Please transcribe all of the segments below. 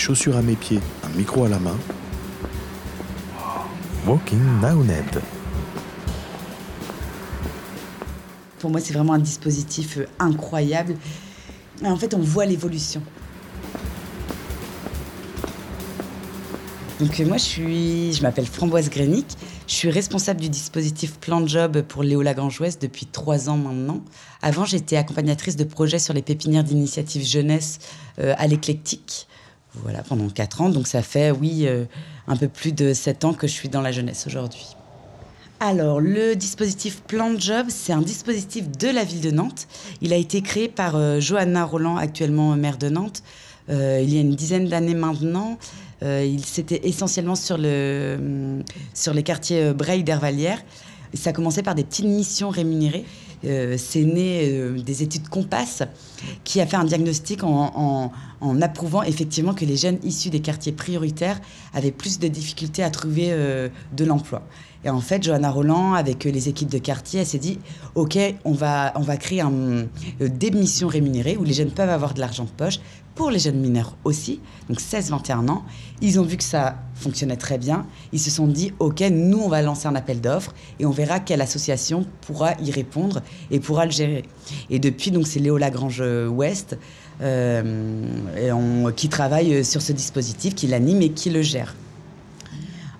chaussures à mes pieds, un micro à la main. Walking Ned. Pour moi, c'est vraiment un dispositif euh, incroyable. en fait, on voit l'évolution. Donc euh, moi, je suis, je m'appelle Framboise Grenic. Je suis responsable du dispositif Plan Job pour Léo Lagrange Ouest depuis trois ans maintenant. Avant, j'étais accompagnatrice de projets sur les pépinières d'initiative jeunesse euh, à l'éclectique. Voilà, pendant quatre ans. Donc ça fait, oui, un peu plus de sept ans que je suis dans la jeunesse aujourd'hui. Alors, le dispositif Plan Job, c'est un dispositif de la ville de Nantes. Il a été créé par euh, Johanna Roland, actuellement maire de Nantes, euh, il y a une dizaine d'années maintenant. Euh, il s'était essentiellement sur, le, sur les quartiers Breil d'Hervalière. Ça a commencé par des petites missions rémunérées. C'est né des études Compass qui a fait un diagnostic en, en, approuvant effectivement que les jeunes issus des quartiers prioritaires avaient plus de difficultés à trouver de l'emploi. Et en fait, Johanna Roland, avec les équipes de quartier, elle s'est dit OK, on va, on va créer un, euh, des missions rémunérées où les jeunes peuvent avoir de l'argent de poche, pour les jeunes mineurs aussi, donc 16-21 ans. Ils ont vu que ça fonctionnait très bien. Ils se sont dit OK, nous, on va lancer un appel d'offres et on verra quelle association pourra y répondre et pourra le gérer. Et depuis, donc, c'est Léo Lagrange Ouest. Euh, qui travaille sur ce dispositif, qui l'anime et qui le gère.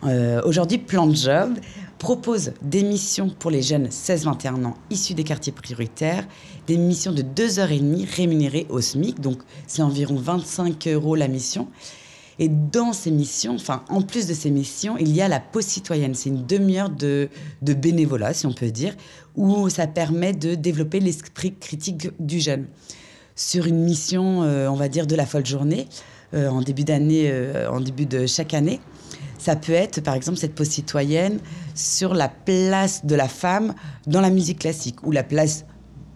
Euh, aujourd'hui, Plan de Job propose des missions pour les jeunes 16-21 ans issus des quartiers prioritaires, des missions de 2h30 rémunérées au SMIC, donc c'est environ 25 euros la mission. Et dans ces missions, enfin, en plus de ces missions, il y a la pause citoyenne. C'est une demi-heure de, bénévolat, si on peut dire, où ça permet de développer l'esprit critique du jeune. Sur une mission, euh, on va dire, de la folle journée, euh, en début d'année, en début de chaque année, ça peut être, par exemple, cette pause citoyenne sur la place de la femme dans la musique classique ou la place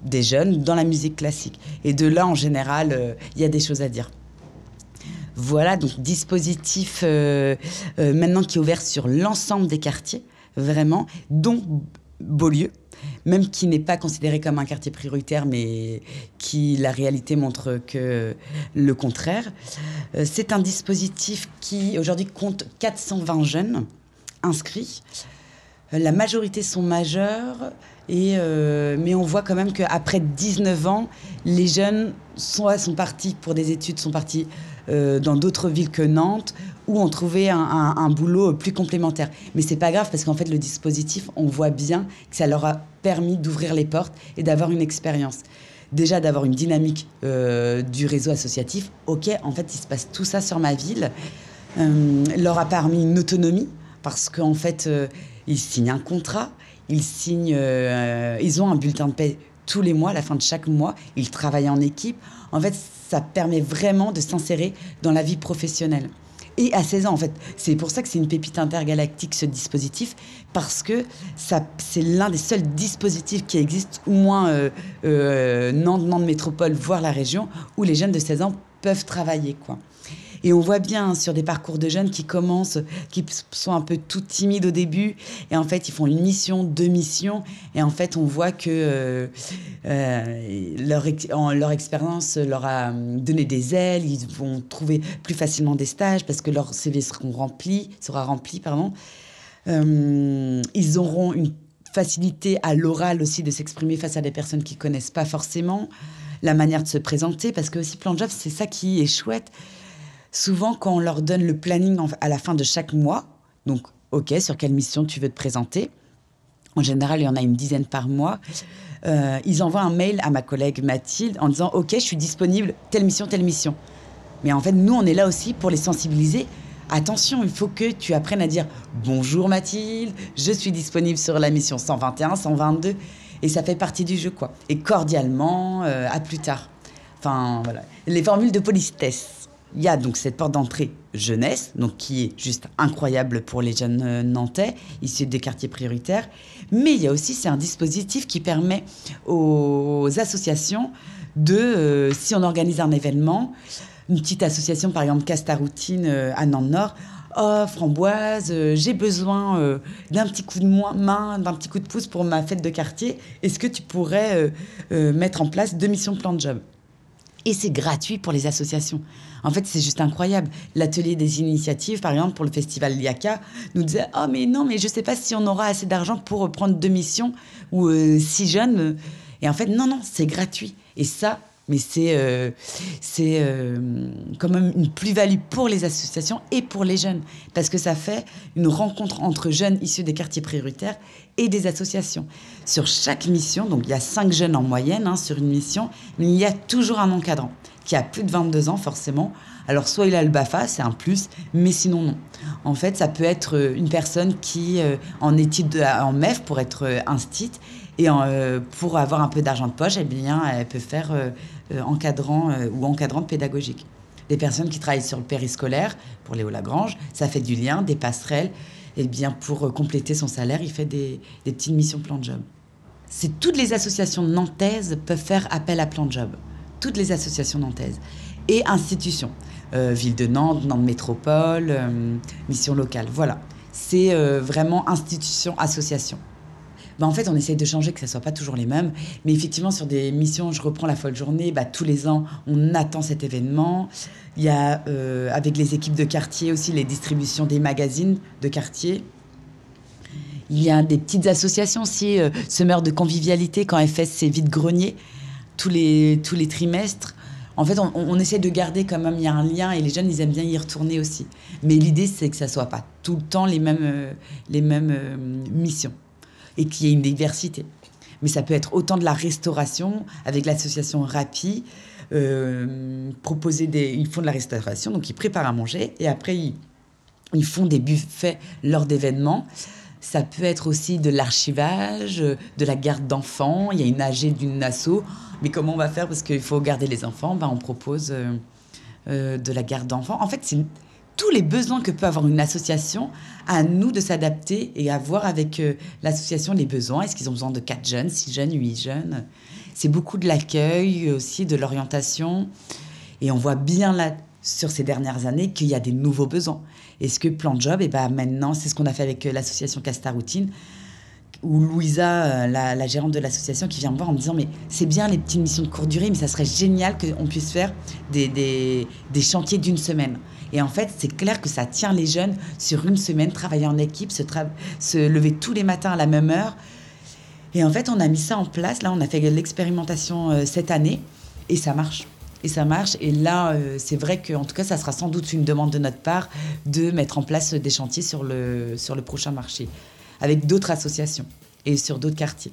des jeunes dans la musique classique. Et de là, en général, euh, il y a des choses à dire. Voilà, donc dispositif euh, euh, maintenant qui est ouvert sur l'ensemble des quartiers, vraiment, dont Beaulieu même qui n'est pas considéré comme un quartier prioritaire, mais qui la réalité montre que le contraire. Euh, c'est un dispositif qui aujourd'hui compte 420 jeunes inscrits. Euh, la majorité sont majeurs, et, euh, mais on voit quand même qu'après 19 ans, les jeunes sont, partis pour des études, sont partis dans d'autres villes que Nantes, ou ont trouvé un, boulot plus complémentaire. Mais c'est pas grave parce qu'en fait, le dispositif, on voit bien que ça leur a permis d'ouvrir les portes et d'avoir une expérience. Déjà d'avoir une dynamique euh, du réseau associatif. Ok, en fait, il se passe tout ça sur ma ville. Euh, leur a permis une autonomie parce qu'en fait, euh, ils signent un contrat, ils signent, ils ont un bulletin de paie tous les mois, à la fin de chaque mois. Ils travaillent en équipe. En fait, ça permet vraiment de s'insérer dans la vie professionnelle et à 16 ans en fait. C'est pour ça que c'est une pépite intergalactique ce dispositif parce que ça c'est l'un des seuls dispositifs qui existent au moins euh, euh, métropole voire la région où les jeunes de 16 ans peuvent travailler quoi. Et on voit bien sur des parcours de jeunes qui commencent, qui sont un peu tout timides au début, et en fait ils font une mission, deux missions, et en fait on voit que euh, euh, leur, expérience leur a donné des ailes, ils vont trouver plus facilement des stages parce que leur CV seront remplis, sera rempli, pardon. Euh, ils auront une facilité à l'oral aussi de s'exprimer face à des personnes qui connaissent pas forcément. La manière de se présenter parce que aussi plan de job c'est ça qui est chouette souvent quand on leur donne le planning à la fin de chaque mois, donc ok, sur quelle mission tu veux te présenter, en général il y en a une dizaine par mois, euh, ils envoient un mail à ma collègue Mathilde en disant ok, je suis disponible, telle mission, telle mission. Mais en fait, nous, on est là aussi pour les sensibiliser. Attention, il faut que tu apprennes à dire bonjour Mathilde, je suis disponible sur la mission 121, 122. Et ça fait partie du jeu, quoi. Et cordialement, euh, à plus tard. Enfin, voilà. Les formules de politesse il y a donc cette porte d'entrée jeunesse, donc qui est juste incroyable pour les jeunes euh, nantais, issus des quartiers prioritaires. Mais il y a aussi, un dispositif qui permet aux associations de, euh, si on organise un événement, une petite association, par exemple Castaroutine euh, à Nantes-Nord, Oh, Framboise, j'ai besoin d'un petit coup de main, d'un petit coup de pouce pour ma fête de quartier. Est-ce que tu pourrais mettre en place deux missions plan de job? Et c'est gratuit pour les associations. En fait, c'est juste incroyable. L'atelier des initiatives, par exemple, pour le festival Liaka, nous disait Oh, mais non, mais je ne sais pas si on aura assez d'argent pour prendre deux missions ou euh, six jeunes. Et en fait, non, non, c'est gratuit. Et ça, mais c'est euh, euh, quand même une plus-value pour les associations et pour les jeunes, parce que ça fait une rencontre entre jeunes issus des quartiers prioritaires et des associations. Sur chaque mission, donc il y a cinq jeunes en moyenne hein, sur une mission, mais il y a toujours un encadrant qui a plus de 22 ans forcément. Alors soit il a le BAFA, c'est un plus, mais sinon non. En fait, ça peut être euh, une personne qui, en études en MEF pour être instite, et pour avoir un peu d'argent de poche, eh bien, elle peut faire euh, encadrant euh, ou encadrante pédagogique. Des personnes qui travaillent sur le périscolaire, pour Léo Lagrange, ça fait du lien, des passerelles. Et bien, pour euh, compléter son salaire, il fait des, petites missions plan de job. C'est toutes les associations nantaises peuvent faire appel à plan de job. Toutes les associations nantaises et institutions. Ville de Nantes, Nantes Métropole, mission locale. Voilà. C'est vraiment institution, association. Bah, en fait, on essaye de changer, que ça soit pas toujours les mêmes. Mais effectivement, sur des missions, je reprends la folle journée, bah, tous les ans, on attend cet événement. Il y a, euh, avec les équipes de quartier aussi, les distributions des magazines de quartier. Il y a des petites associations aussi, euh, de convivialité, quand elles fait ses vides-greniers, tous les, tous les trimestres. En fait, on, essaie de garder quand même, il y a un lien et les jeunes, ils aiment bien y retourner aussi. Mais l'idée, c'est que ça soit pas tout le temps les mêmes, euh, les mêmes missions et qu'il y ait une diversité. Mais ça peut être autant de la restauration avec l'association Rapi. Euh, proposer des, ils font de la restauration, donc ils préparent à manger et après ils, ils font des buffets lors d'événements. Ça peut être aussi de l'archivage, de la garde d'enfants. Il y a une AG d'une asso. Mais comment on va faire? Parce qu'il faut garder les enfants. Ben, on propose euh, euh, de la garde d'enfants. En fait, c'est tous les besoins que peut avoir une association, à nous de s'adapter et à voir avec euh, l'association les besoins. Est-ce qu'ils ont besoin de 4 jeunes, 6 jeunes, 8 jeunes? C'est beaucoup de l'accueil aussi, de l'orientation. Et on voit bien là, sur ces dernières années, qu'il y a des nouveaux besoins. Est-ce que Plan Job, et eh ben maintenant, c'est ce qu'on a fait avec euh, l'association Castaroutine, ou Louisa, euh, la, gérante de l'association, qui vient me voir en me disant Mais c'est bien les petites missions de courte durée, mais ça serait génial qu'on puisse faire des, des chantiers d'une semaine. Et en fait, c'est clair que ça tient les jeunes sur une semaine, travailler en équipe, se, lever tous les matins à la même heure. Et en fait, on a mis ça en place. Là, on a fait l'expérimentation euh, cette année et ça marche. Et ça marche. Et là, euh, c'est vrai qu'en tout cas, ça sera sans doute une demande de notre part de mettre en place des chantiers sur le, sur le prochain marché avec d'autres associations et sur d'autres quartiers.